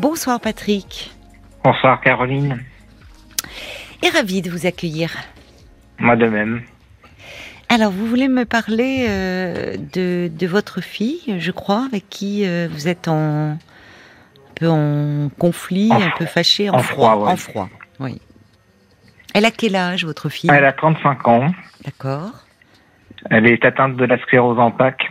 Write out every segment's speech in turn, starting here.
Bonsoir Patrick. Bonsoir Caroline. Et ravi de vous accueillir. Moi de même. Alors, vous voulez me parler euh, de, de, votre fille, je crois, avec qui euh, vous êtes en, un peu en conflit, un peu fâché, en, froid. En froid, oui. Elle a quel âge, votre fille? Elle a 35 ans. D'accord. Elle est atteinte de la sclérose en plaques.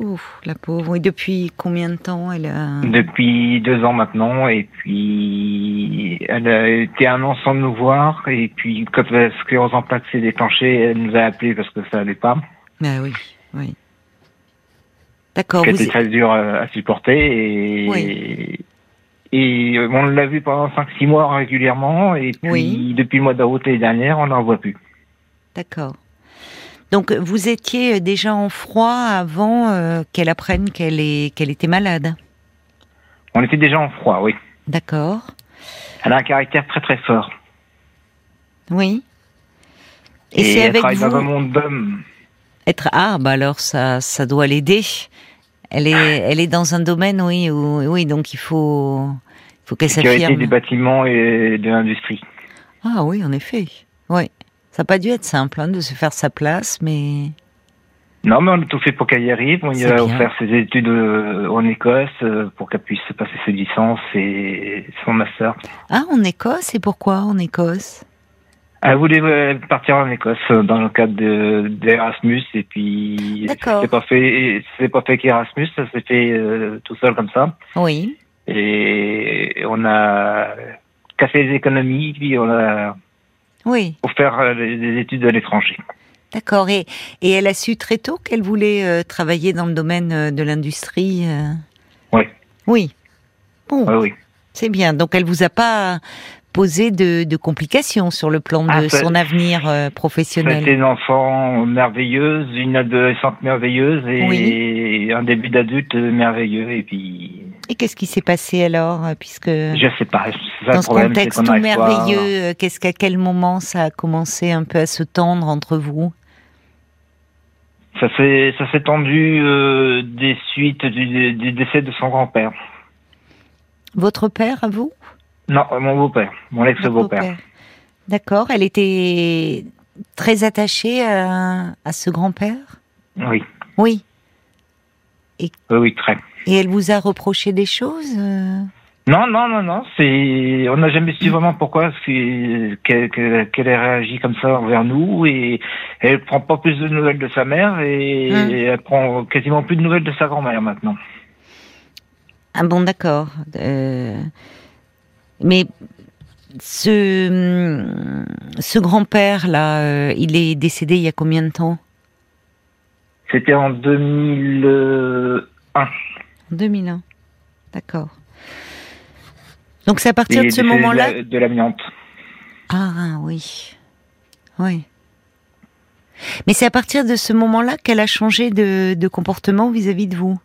Ouf, la pauvre. Et depuis combien de temps elle a... Depuis deux ans maintenant. Et puis, elle a été un an sans nous voir. Et puis, quand la sclérose en plaques s'est déclenchée, elle nous a appelés parce que ça allait pas. Ah oui, oui. D'accord. C'était très dur à supporter. Et, oui. et on l'a vu pendant 5-6 mois régulièrement. Et puis, oui. depuis le mois d'août l'année dernière, on n'en voit plus. D'accord. Donc vous étiez déjà en froid avant euh, qu'elle apprenne qu'elle est qu'elle était malade. On était déjà en froid, oui. D'accord. Elle a un caractère très très fort. Oui. Et, c'est avec travaille vous. dans un monde d'hommes. Être ah bah alors ça ça doit l'aider. Elle est elle est dans un domaine oui où, oui donc il faut faut qu'elle s'affirme. Sécurité des bâtiments et de l'industrie. Ah oui en effet oui. Ça n'a pas dû être simple hein, de se faire sa place, mais. Non, mais on a tout fait pour qu'elle y arrive. On y a offert ses études euh, en Écosse euh, pour qu'elle puisse passer ses licences et son master. Ah, en Écosse? Et pourquoi en Écosse? Elle voulait euh, partir en Écosse dans le cadre d'Erasmus et puis c'est pas fait, c'est pas fait qu'Erasmus, ça s'est fait tout seul comme ça. Oui. Et on a cassé les économies, puis on a oui. pour faire des études à l'étranger. D'accord. Et, et elle a su très tôt qu'elle voulait euh, travailler dans le domaine euh, de l'industrie euh... Oui. Oui. Bon. oui. C'est bien. Donc elle vous a pas posé de, de complications sur le plan de ah, son avenir euh, professionnel. C'était une enfant merveilleuse, une adolescente merveilleuse et un début d'adulte merveilleux. Et puis et qu'est-ce qui s'est passé alors, euh, puisque je sais pas. Dans ce contexte tout merveilleux, euh, qu'est-ce qu'à quel moment ça a commencé un peu à se tendre entre vous? Ça s'est ça s'est tendu euh, des suites du, du, décès de son grand-père. Votre père à vous? Non, mon beau-père, mon ex-beau-père. D'accord. Elle était très attachée à, à ce grand-père? Oui. Oui. Et... Oui, oui, très. Et elle vous a reproché des choses euh? Non, non, non, non. C'est, on n'a jamais su vraiment pourquoi qu'elle ait réagi comme ça envers nous et elle prend pas plus de nouvelles de sa mère et mm. elle prend quasiment plus de nouvelles de sa grand-mère maintenant. Ah bon, d'accord. Euh, mais ce, ce grand-père là, euh, il est décédé il y a combien de temps? C'était en 2001. 2001. D'accord. Donc c'est à partir de ce moment-là. De l'amiante. Ah oui. Oui. Mais c'est à partir de ce moment-là qu'elle a changé de, comportement vis-à-vis de vous?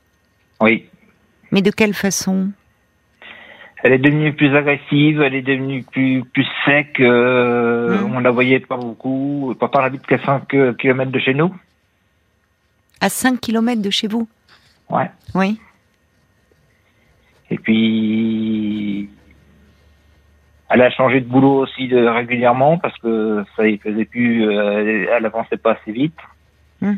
Oui. Mais de quelle façon? Elle est devenue plus agressive, elle est devenue plus, plus sec. Euh, hum. On la voyait pas beaucoup. Pourtant, elle habite qu'à 5 km de chez nous. À 5 km de chez vous? Ouais. Oui. Et puis, elle a changé de boulot aussi de, régulièrement parce que ça y faisait plus, euh, elle avançait pas assez vite. Hmm.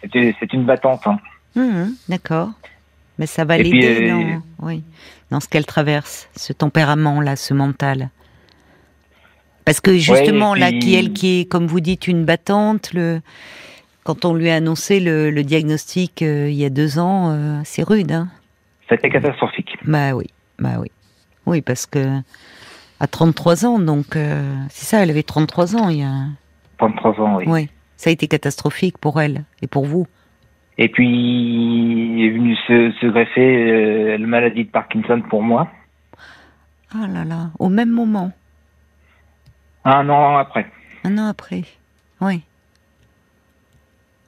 C'était, c'est une battante. Hein. Hmm, d'accord. Mais ça va l'aider dans, euh, oui, dans ce qu'elle traverse, ce tempérament-là, ce mental. Parce que justement, là, qui elle, qui est, comme vous dites, une battante, le, quand on lui a annoncé le, diagnostic euh, il y a deux ans, c'est rude, hein c'était catastrophique. Bah oui, bah oui. Oui, parce que à 33 ans, donc euh, c'est ça, elle avait 33 ans il y a. 33 ans, oui. Oui, ça a été catastrophique pour elle et pour vous. Et puis est venu se, greffer euh, la maladie de Parkinson pour moi. Ah là là, au même moment. Un an après. Un an après, oui.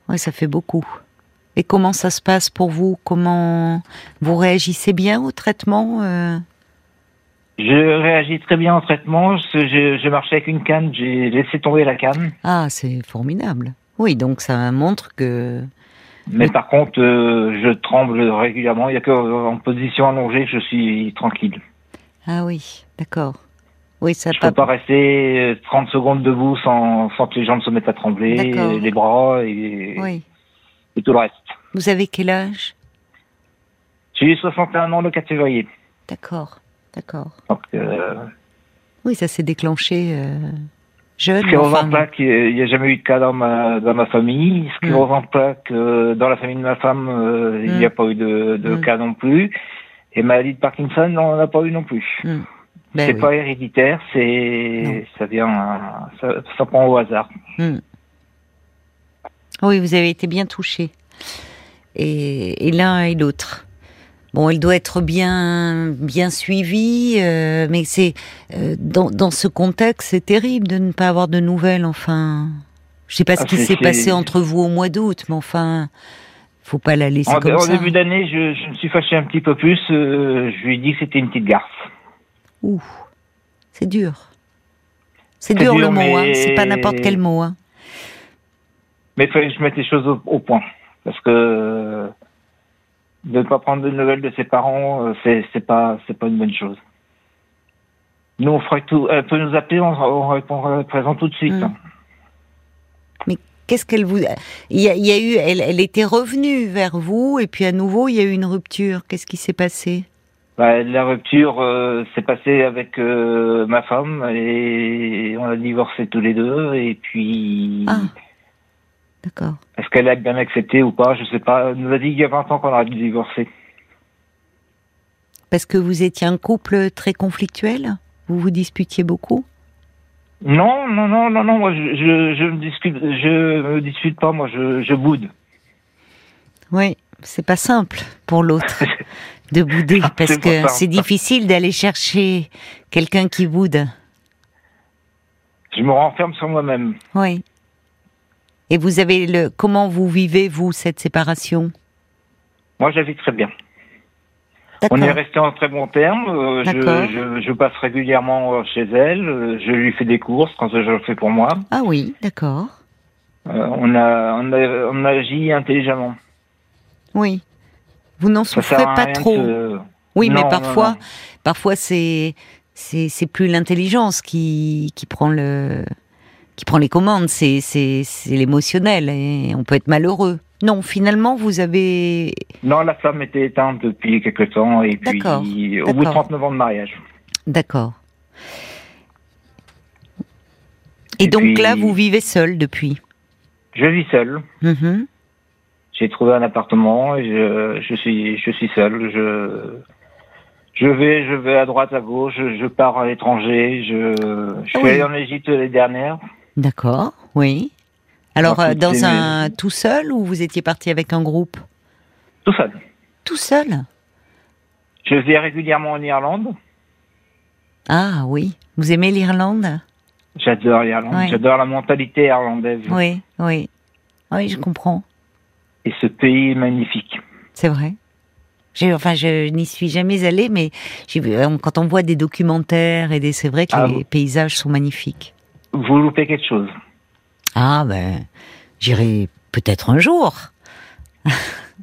Oui, ça fait beaucoup. Et comment ça se passe pour vous? Comment vous réagissez bien au traitement euh? Je réagis très bien au traitement. Je, je marchais avec une canne, j'ai laissé tomber la canne. Ah, c'est formidable. Oui, donc ça montre que Mais par contre, euh, je tremble régulièrement. Il n'y a qu'en position allongée que je suis tranquille. Ah oui, d'accord. Oui, ça je ne peux pas rester 30 secondes debout sans, sans que les jambes se mettent à trembler, les bras et, et tout le reste. Vous avez quel âge? J'ai eu 61 ans le 4 février. D'accord, d'accord. Euh, oui, ça s'est déclenché euh, jeune. Ce qui enfin... pas qu'il n'y a jamais eu de cas dans ma, dans ma famille. Ce qui ne hmm. pas que dans la famille de ma femme, euh, il n'y a hmm. pas eu de, de hmm. cas non plus. Et maladie de Parkinson, on n'en a pas eu non plus. Ben c'est pas héréditaire, c'est ça vient, ça, ça, prend au hasard. Oui, vous avez été bien touché. Et, et l'un et l'autre. Bon, elle doit être bien bien suivie, euh, mais c'est euh, dans, dans ce contexte, c'est terrible de ne pas avoir de nouvelles. Enfin, je sais pas ce ah, qui s'est passé entre vous au mois d'août, mais enfin, faut pas la laisser comme ça. En début d'année, je, je, me suis fâché un petit peu plus. Euh, je lui ai dit que c'était une petite garce. Ouh, c'est dur. C'est dur, le mot, hein. c'est pas n'importe quel mot. Hein. Mais il fallait que je mette les choses au point, parce que ne pas prendre de nouvelles de ses parents, euh, c'est c'est pas c'est pas une bonne chose. Nous on ferait tout, elle peut nous appeler, on, on répondra présent tout de suite. Mm. Mais qu'est-ce qu'elle vous il y, a, il y a eu elle, elle était revenue vers vous et puis à nouveau il y a eu une rupture. Qu'est-ce qui s'est passé? Bah, la rupture euh, s'est passée avec euh, ma femme et on a divorcé tous les deux et puis ah. D'accord. Est-ce qu'elle a bien accepté ou pas Je sais pas. Elle nous a dit il y a 20 ans qu'on aurait dû divorcer. Parce que vous étiez un couple très conflictuel? Vous vous disputiez beaucoup? Non, non, non, non, non. Moi, je, je, me discute, je me dispute pas. Moi, je, je boude. Oui, c'est pas simple pour l'autre de bouder parce que c'est difficile d'aller chercher quelqu'un qui boude. Je me renferme sur moi-même. Oui. Et vous avez le comment vous vivez vous cette séparation? Moi, je vis très bien. On est resté en très bon terme. Euh, je, je, passe régulièrement euh, chez elle. Euh, je lui fais des courses quand je le fais pour moi. Ah oui, d'accord. on, a, on, a, on agit intelligemment. Oui. Vous n'en souffrez pas trop. Oui, mais parfois, parfois c'est c'est plus l'intelligence qui qui prend le qui prend les commandes, c'est l'émotionnel et on peut être malheureux. Non, finalement, vous avez. Non, la femme était éteinte depuis quelque temps et puis au bout de 39 ans de mariage. D'accord. Et, donc là, vous vivez seul depuis? Je vis seul. Mm-hmm. J'ai trouvé un appartement et je, je, suis je suis seul. Je je vais je vais à droite à gauche. Je, pars à l'étranger. Je, je suis allé en Égypte l'année dernière. D'accord, oui. Alors, euh, dans un tout seul ou vous étiez parti avec un groupe? Tout seul. Tout seul? Je vais régulièrement en Irlande. Ah oui, vous aimez l'Irlande? J'adore l'Irlande, j'adore la mentalité irlandaise. Oui, oui, oui, je comprends. Et ce pays est magnifique. C'est vrai. Enfin, je n'y suis jamais allée, mais euh, quand on voit des documentaires et des, c'est vrai que ah les paysages sont magnifiques vous loupez quelque chose. Ah ben, j'irai peut-être un jour.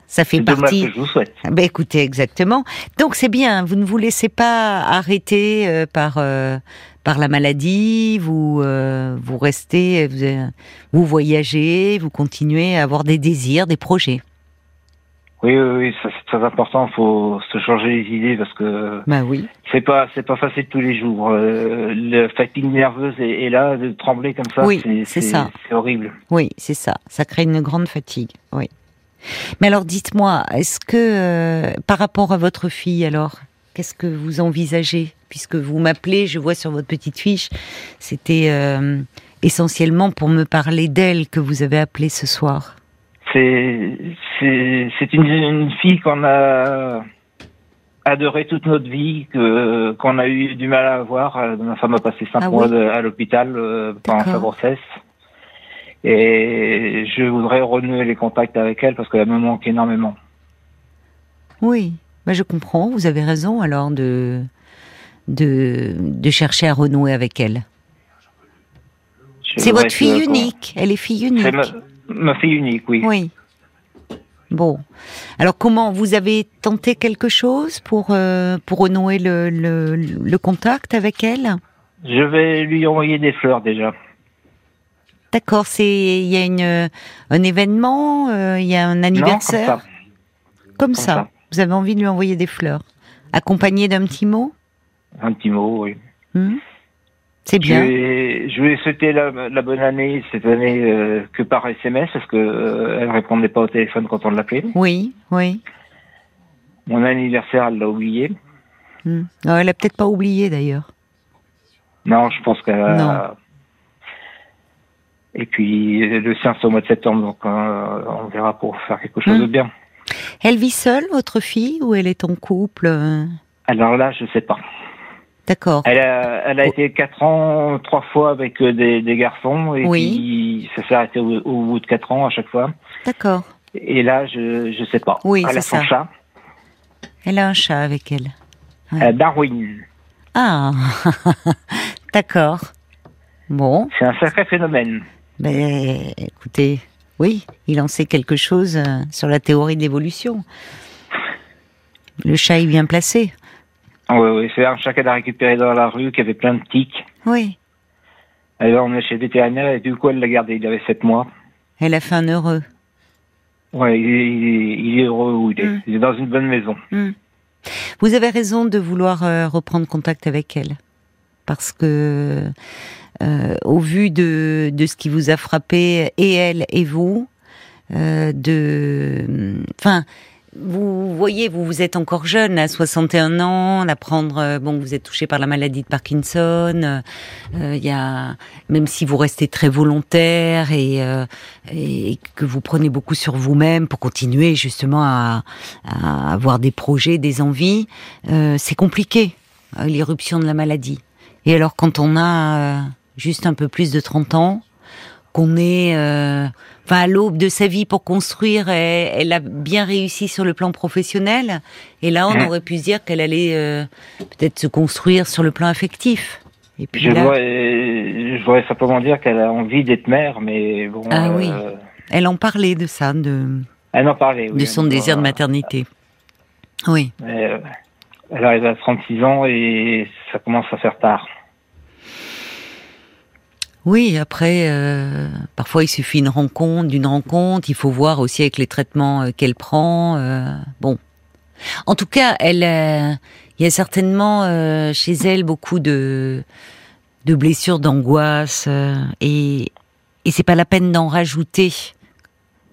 Ça fait partie. Que je vous souhaite. Ben écoutez, exactement. Donc c'est bien. Vous ne vous laissez pas arrêter euh, par euh, par la maladie. Vous euh, vous restez, vous, vous voyagez, vous continuez à avoir des désirs, des projets. Oui, oui, oui, ça c'est très important. Il faut se changer les idées parce que bah oui. c'est pas c'est pas facile tous les jours. Euh, le fatigue nerveuse est, là, de trembler comme ça, oui, c'est ça. C'est horrible. Oui, c'est ça. Ça crée une grande fatigue. Oui. Mais alors, dites-moi, est-ce que euh, par rapport à votre fille, alors, qu'est-ce que vous envisagez? Puisque vous m'appelez, je vois sur votre petite fiche, c'était euh, essentiellement pour me parler d'elle que vous avez appelé ce soir c'est c'est une, une, fille qu'on a adorée toute notre vie, que qu'on a eu du mal à avoir. Euh, ma femme a passé cinq ah mois à l'hôpital euh, pendant sa grossesse. Et je voudrais renouer les contacts avec elle parce qu'elle me manque énormément. Oui, bah je comprends. Vous avez raison alors de de, de chercher à renouer avec elle. C'est votre fille unique. Elle est fille unique. Ma fille unique, oui. Oui. Bon. Alors comment vous avez tenté quelque chose pour euh, pour renouer le, le, le contact avec elle? Je vais lui envoyer des fleurs déjà. D'accord, c'est il y a une un événement, euh, il y a un anniversaire? comme, ça. ça. Vous avez envie de lui envoyer des fleurs, accompagné d'un petit mot? Un petit mot, oui. Hmm? C'est bien. Je lui ai souhaité la, bonne année cette année euh, que par SMS parce que euh, elle répondait pas au téléphone quand on l'appelait. Oui, oui. Mon anniversaire, elle l'a oublié. Hmm. Non, elle a peut-être pas oublié d'ailleurs. Non, je pense qu'elle a... Et puis le sien c'est au mois de septembre, donc euh, on verra pour faire quelque chose de hmm. bien. Elle vit seule, votre fille, ou elle est en couple Alors là, je sais pas. D'accord. Elle a, elle a été quatre ans, trois fois avec euh, des, des garçons, et puis ça s'est arrêté au, bout de quatre ans à chaque fois. D'accord. Et là, je je sais pas. Oui, elle a son chat. Elle a un chat avec elle. Euh, Darwin. Ah, d'accord. Bon. C'est un sacré phénomène. Mais écoutez, oui, il en sait quelque chose euh, sur la théorie de l'évolution. Le chat est bien placé. Oui, oui, c'est un chat qu'elle a récupéré dans la rue, qui avait plein de tics. Oui. Alors on est chez le vétérinaire et du coup elle l'a gardé, il avait sept mois. Elle a fait un heureux. Oui, il, est heureux où il est. Mm. Il est dans une bonne maison. Mm. Vous avez raison de vouloir euh, reprendre contact avec elle. Parce que, euh, au vu de, de ce qui vous a frappé, et elle et vous, euh, de. Enfin vous voyez, vous vous êtes encore jeune, à 61 ans, d'apprendre, euh, bon, vous êtes touché par la maladie de Parkinson. Euh, euh, il y a, même si vous restez très volontaire et, et que vous prenez beaucoup sur vous-même pour continuer justement à, à, avoir des projets, des envies, c'est compliqué l'irruption de la maladie. Et alors quand on a juste un peu plus de 30 ans, qu'on est euh, enfin à l'aube de sa vie pour construire et elle a bien réussi sur le plan professionnel. Et là on aurait pu se dire qu'elle allait euh, peut-être se construire sur le plan affectif. Et puis je, voudrais, je voudrais simplement dire qu'elle a envie d'être mère mais bon ah oui. Euh, elle en parlait de ça de elle en parlait de son désir de maternité. Oui. Elle arrive à 36 ans et ça commence à faire tard oui, après, euh, parfois il suffit une rencontre, d'une rencontre. Il faut voir aussi avec les traitements euh, qu'elle prend. Euh, bon, en tout cas, elle, il y a certainement chez elle beaucoup de de blessures, d'angoisse, et et c'est pas la peine d'en rajouter.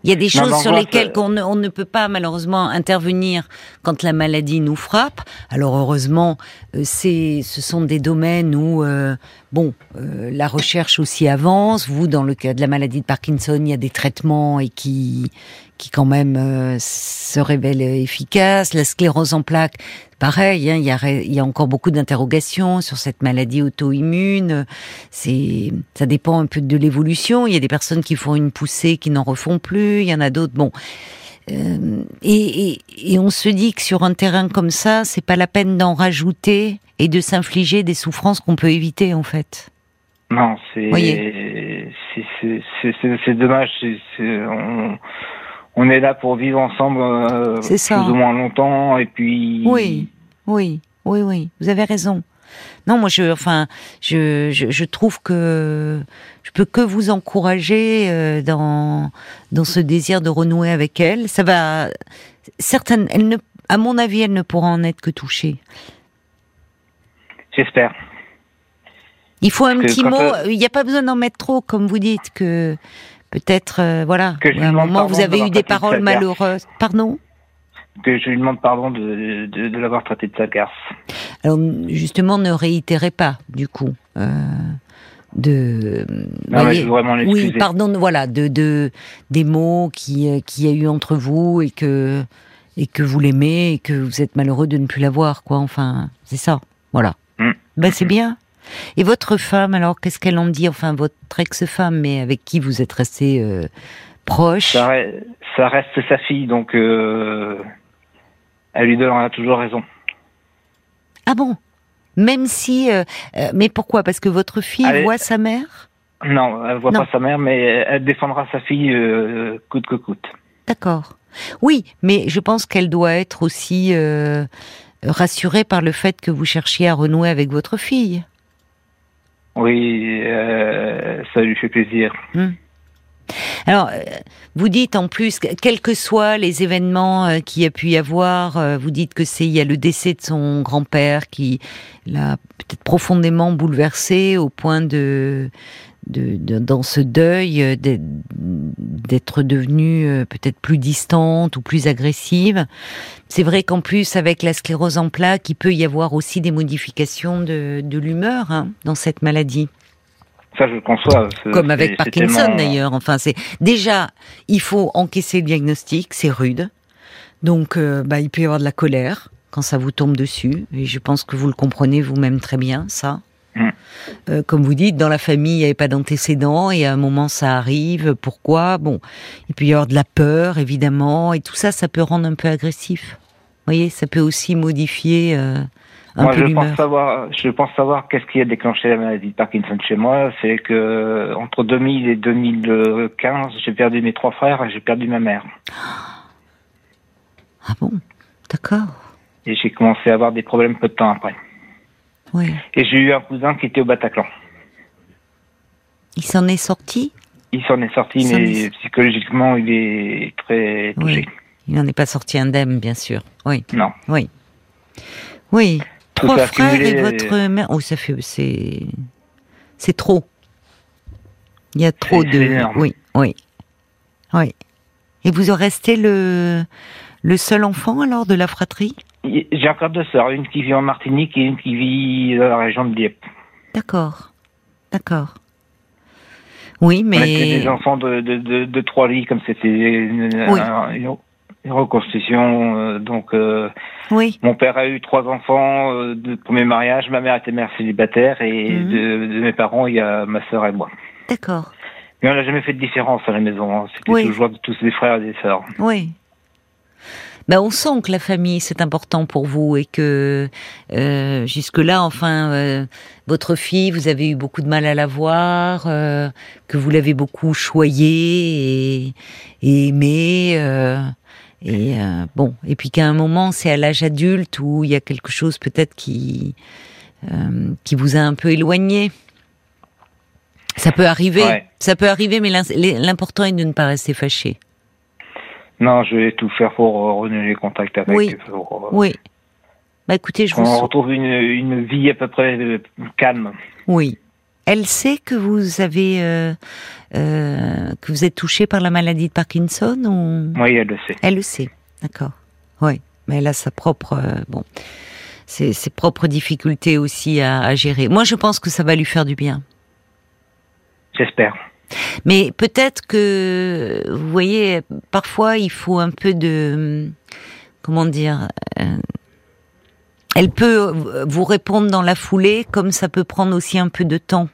Il y a des choses sur lesquelles on ne, on ne, peut pas malheureusement intervenir quand la maladie nous frappe. Alors heureusement, euh, c'est, ce sont des domaines où, euh, bon, euh, la recherche aussi avance. Vous, dans le cas de la maladie de Parkinson, il y a des traitements et qui, qui quand même euh, se révèle efficace. La sclérose en plaques, pareil, hein, il, y a, il y a encore beaucoup d'interrogations sur cette maladie auto-immune. C'est, ça dépend un peu de l'évolution. Il y a des personnes qui font une poussée qui n'en refont plus. Il y en a d'autres. Bon. Euh, et, et, et, on se dit que sur un terrain comme ça, c'est pas la peine d'en rajouter et de s'infliger des souffrances qu'on peut éviter en fait. Non, c'est c'est dommage. On, on est là pour vivre ensemble euh, plus ou moins longtemps et puis. Oui, oui, oui, oui. Vous avez raison. Non, moi, je, enfin, je, je, trouve que je peux que vous encourager euh, dans dans ce désir de renouer avec elle. Ça va, certaines, elle ne, à mon avis, elle ne pourra en être que touchée. J'espère. Il faut un petit mot. Il n'y a pas besoin d'en mettre trop, comme vous dites que peut-être, euh, voilà, à un moment vous avez eu des paroles malheureuses. Pardon? Que je lui demande pardon de, de, l'avoir traité de sa garce. Alors justement, ne réitérez pas, du coup. Euh, de voyez, vraiment oui pardon voilà de, de des mots qui euh, qui a eu entre vous et que et que vous l'aimez et que vous êtes malheureux de ne plus la voir quoi enfin c'est ça voilà mm. ben c'est bien et votre femme, alors, qu'est-ce qu'elle en dit? Enfin, votre ex-femme, mais avec qui vous êtes resté euh, proche? Ça, reste sa fille, donc euh, elle lui donnera toujours raison. Ah bon? Même si... Euh, mais pourquoi? Parce que votre fille voit sa mère? Non, elle voit pas sa mère, mais elle défendra sa fille coûte que coûte. D'accord. Oui, mais je pense qu'elle doit être aussi euh, rassurée par le fait que vous cherchiez à renouer avec votre fille. Oui, euh, ça lui fait plaisir. Hmm. Alors, euh, vous dites en plus, quels que soient les événements euh, qu'il y a pu y avoir, vous dites que c'est il y a le décès de son grand-père qui l'a peut-être profondément bouleversé au point de, de, dans ce deuil d'être devenue peut-être plus distante ou plus agressive. C'est vrai qu'en plus avec la sclérose en plaques, il peut y avoir aussi des modifications de, de l'humeur hein, dans cette maladie. Ça, je conçois. Comme avec Parkinson d'ailleurs. Enfin, c'est déjà, il faut encaisser le diagnostic, c'est rude. Donc, euh, bah, il peut y avoir de la colère quand ça vous tombe dessus. Et je pense que vous le comprenez vous-même très bien, ça. Euh, comme vous dites, dans la famille, il n'y avait pas d'antécédents et à un moment ça arrive. Pourquoi? Bon, il peut y avoir de la peur, évidemment, et tout ça, ça peut rendre un peu agressif. Vous voyez, ça peut aussi modifier euh, moi, je pense savoir, je pense savoir qu'est-ce qui a déclenché la maladie de Parkinson chez moi. C'est que entre 2000 et 2015, j'ai perdu mes trois frères et j'ai perdu ma mère. Ah bon, d'accord. Et j'ai commencé à avoir des problèmes peu de temps après. Oui. Et j'ai eu un cousin qui était au Bataclan. Il s'en est sorti? Il s'en est sorti, mais psychologiquement, il est très touché. Il n'en est pas sorti indemne, bien sûr. Oui. Non. Oui. Oui. Trois frères et votre mère. Oh, ça fait. C'est. C'est trop. Il y a trop de. Oui, oui. Oui. Et vous restez le, le seul enfant alors de la fratrie? J'ai encore deux sœurs, une qui vit en Martinique et une qui vit dans la région de Dieppe. D'accord. D'accord. Oui, mais. On des enfants de, de, de, trois lits, comme c'était une, reconstitution. Euh, donc, euh, oui. mon père a eu trois enfants euh, de premier mariage. Ma mère était mère célibataire et mhm. de, mes parents, il y a ma sœur et moi. D'accord. Mais on n'a jamais fait de différence à la maison. Hein. C'était toujours tous des frères et des sœurs. Oui. Ben, on sent que la famille c'est important pour vous et que euh, jusque-là, enfin, votre fille, vous avez eu beaucoup de mal à la voir, que vous l'avez beaucoup choyée et, et aimée. Et euh, bon, et puis qu'à un moment, c'est à l'âge adulte où il y a quelque chose peut-être qui euh, qui vous a un peu éloigné. Ça peut arriver, ça peut arriver, mais l'important est de ne pas rester fâché. Non, je vais tout faire pour renouer les contacts avec. Oui. oui. Bah écoutez, je On vous. retrouve une, une vie à peu près calme. Oui. Elle sait que vous avez euh, euh, que vous êtes touché par la maladie de Parkinson ou? Oui, elle le sait. Elle le sait, d'accord. Oui, mais elle a sa propre euh, bon, ses, ses, propres difficultés aussi à, à, gérer. Moi, je pense que ça va lui faire du bien. J'espère. Mais peut-être que vous voyez, parfois il faut un peu de comment dire. elle peut vous répondre dans la foulée, comme ça peut prendre aussi un peu de temps.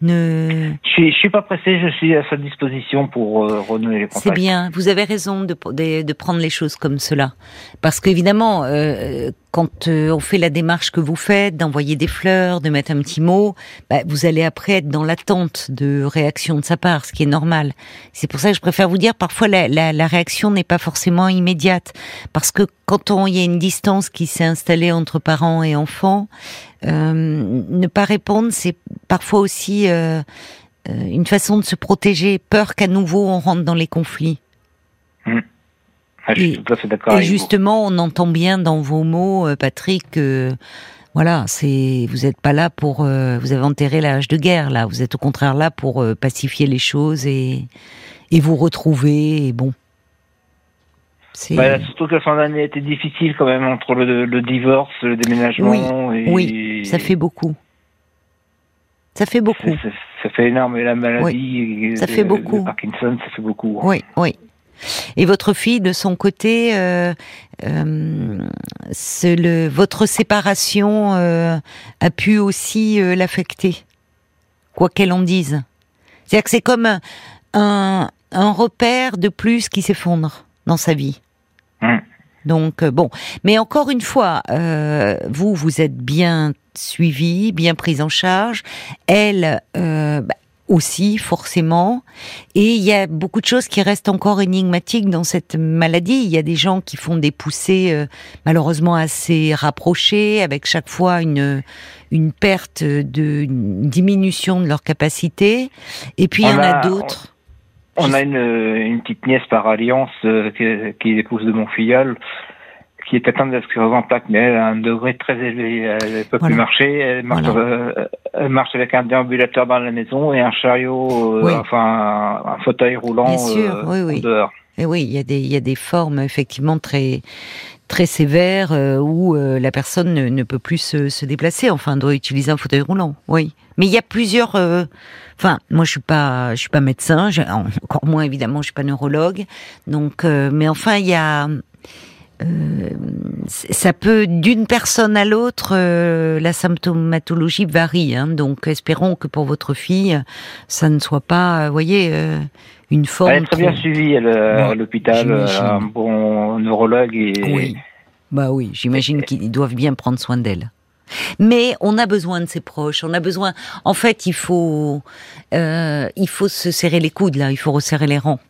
Ne... Je suis, suis pas pressé, je suis à sa disposition pour euh, renouer les contacts. C'est bien, vous avez raison de, de, de, prendre les choses comme cela. Parce qu'évidemment, euh, quand euh, on fait la démarche que vous faites, d'envoyer des fleurs, de mettre un petit mot, bah, vous allez après être dans l'attente de réaction de sa part, ce qui est normal. C'est pour ça que je préfère vous dire, parfois la, la, la réaction n'est pas forcément immédiate. Parce que quand il y a une distance qui s'est installée entre parents et enfants, ne pas répondre, c'est parfois aussi euh, euh, une façon de se protéger, peur qu'à nouveau on rentre dans les conflits. Mmh. Ah, je suis tout à fait d'accord. Et justement, on entend bien dans vos mots, Patrick, que voilà, c'est vous n'êtes pas là pour vous avez enterré l'âge de guerre là. Vous êtes au contraire là pour pacifier les choses et et vous retrouver. Et bon, bah, surtout que la fin d'année était difficile quand même entre le, divorce, le déménagement. Oui, oui, ça fait beaucoup. Ça fait beaucoup. Ça, fait énorme. Et la maladie, ça fait beaucoup. Parkinson, ça fait beaucoup. Hein. Oui, oui. Et votre fille, de son côté, euh, euh, le, votre séparation euh, a pu aussi l'affecter, quoi qu'elle en dise. C'est-à-dire que c'est comme un, un repère de plus qui s'effondre dans sa vie. Hum. Donc bon, mais encore une fois, vous vous êtes bien suivi, bien prise en charge. Elle, euh, bah, aussi forcément. Et il y a beaucoup de choses qui restent encore énigmatiques dans cette maladie. Il y a des gens qui font des poussées euh, malheureusement assez rapprochées, avec chaque fois une une perte de une diminution de leur capacité. Et puis il y en a, d'autres. On, a une, une, petite nièce par alliance euh, qui, qui est l'épouse de mon filleul qui est atteinte de sclérose en plaques, mais elle a un degré très élevé. Elle ne peut plus marcher. Elle marche, euh, elle marche, avec un déambulateur dans la maison et un chariot, euh, enfin un, fauteuil roulant Bien sûr, euh, oui, oui. dehors. Et oui, il y a des il y a des formes effectivement très très sévères où la personne ne, ne, peut plus se, se, déplacer. Enfin, doit utiliser un fauteuil roulant. Oui, mais il y a plusieurs. Enfin, moi je suis pas, je suis pas médecin, encore moins évidemment, je suis pas neurologue. Donc, mais enfin, il y a, euh, ça peut d'une personne à l'autre, euh, la symptomatologie varie. Hein, donc, espérons que pour votre fille, ça ne soit pas, vous voyez, euh, une forme. Elle est très bien suivie à l'hôpital, un bon neurologue et. Oui. Bah oui, j'imagine qu'ils doivent bien prendre soin d'elle. Mais on a besoin de ses proches, on a besoin. En fait, il faut, il faut se serrer les coudes là, il faut resserrer les rangs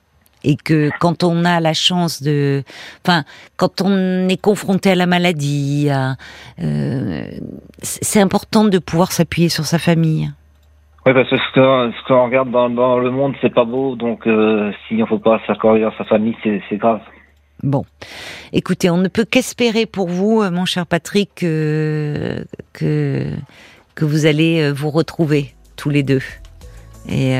et que quand on a la chance de, enfin, quand on est confronté à la maladie, euh, c'est important de pouvoir s'appuyer sur sa famille. Oui, parce que ce qu'on regarde dans, le monde, c'est pas beau, donc euh, s'il ne faut pas s'accorder dans sa famille, c'est grave. Bon, écoutez, on ne peut qu'espérer pour vous, euh, mon cher Patrick, que, que, que vous allez vous retrouver tous les deux. Et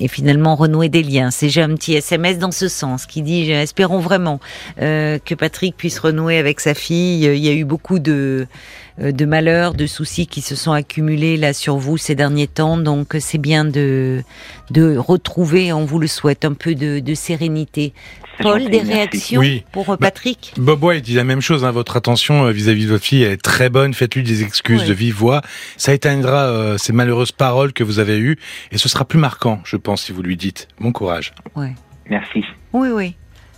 et finalement renouer des liens. C'est j'ai un petit SMS dans ce sens qui dit espérons vraiment euh, que Patrick puisse renouer avec sa fille. Il y a eu beaucoup de de malheurs, de soucis qui se sont accumulés là sur vous ces derniers temps. Donc c'est bien de de retrouver, on vous le souhaite, un peu de, de sérénité. Paul, des réactions pour euh, bah, Patrick? Bob White dit la même chose. Hein, votre attention euh, vis-à-vis de votre fille est très bonne. Faites-lui des excuses de vive voix. Ça éteindra ces malheureuses paroles que vous avez eues et ce sera plus marquant, je pense, si vous lui dites. Bon courage. Ouais. Merci. Oui, oui.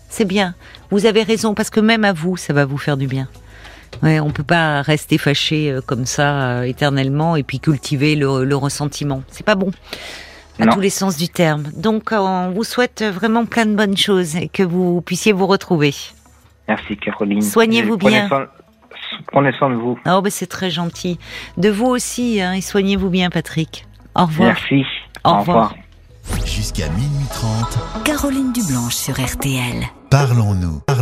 C'est bien. Vous avez raison parce que même à vous, ça va vous faire du bien. Ouais, on peut pas rester fâché euh, comme ça euh, éternellement et puis cultiver le, le ressentiment. C'est pas bon à tous les sens du terme. Donc, on vous souhaite vraiment plein de bonnes choses et que vous puissiez vous retrouver. Merci Caroline. Soignez-vous bien. prenez soin de vous. Oh, ben c'est très gentil. De vous aussi, hein, et soignez-vous bien, Patrick. Au revoir. Merci. Au, revoir. Jusqu'à minuit 30. Caroline Dublanche sur RTL. Parlons-nous. Parlons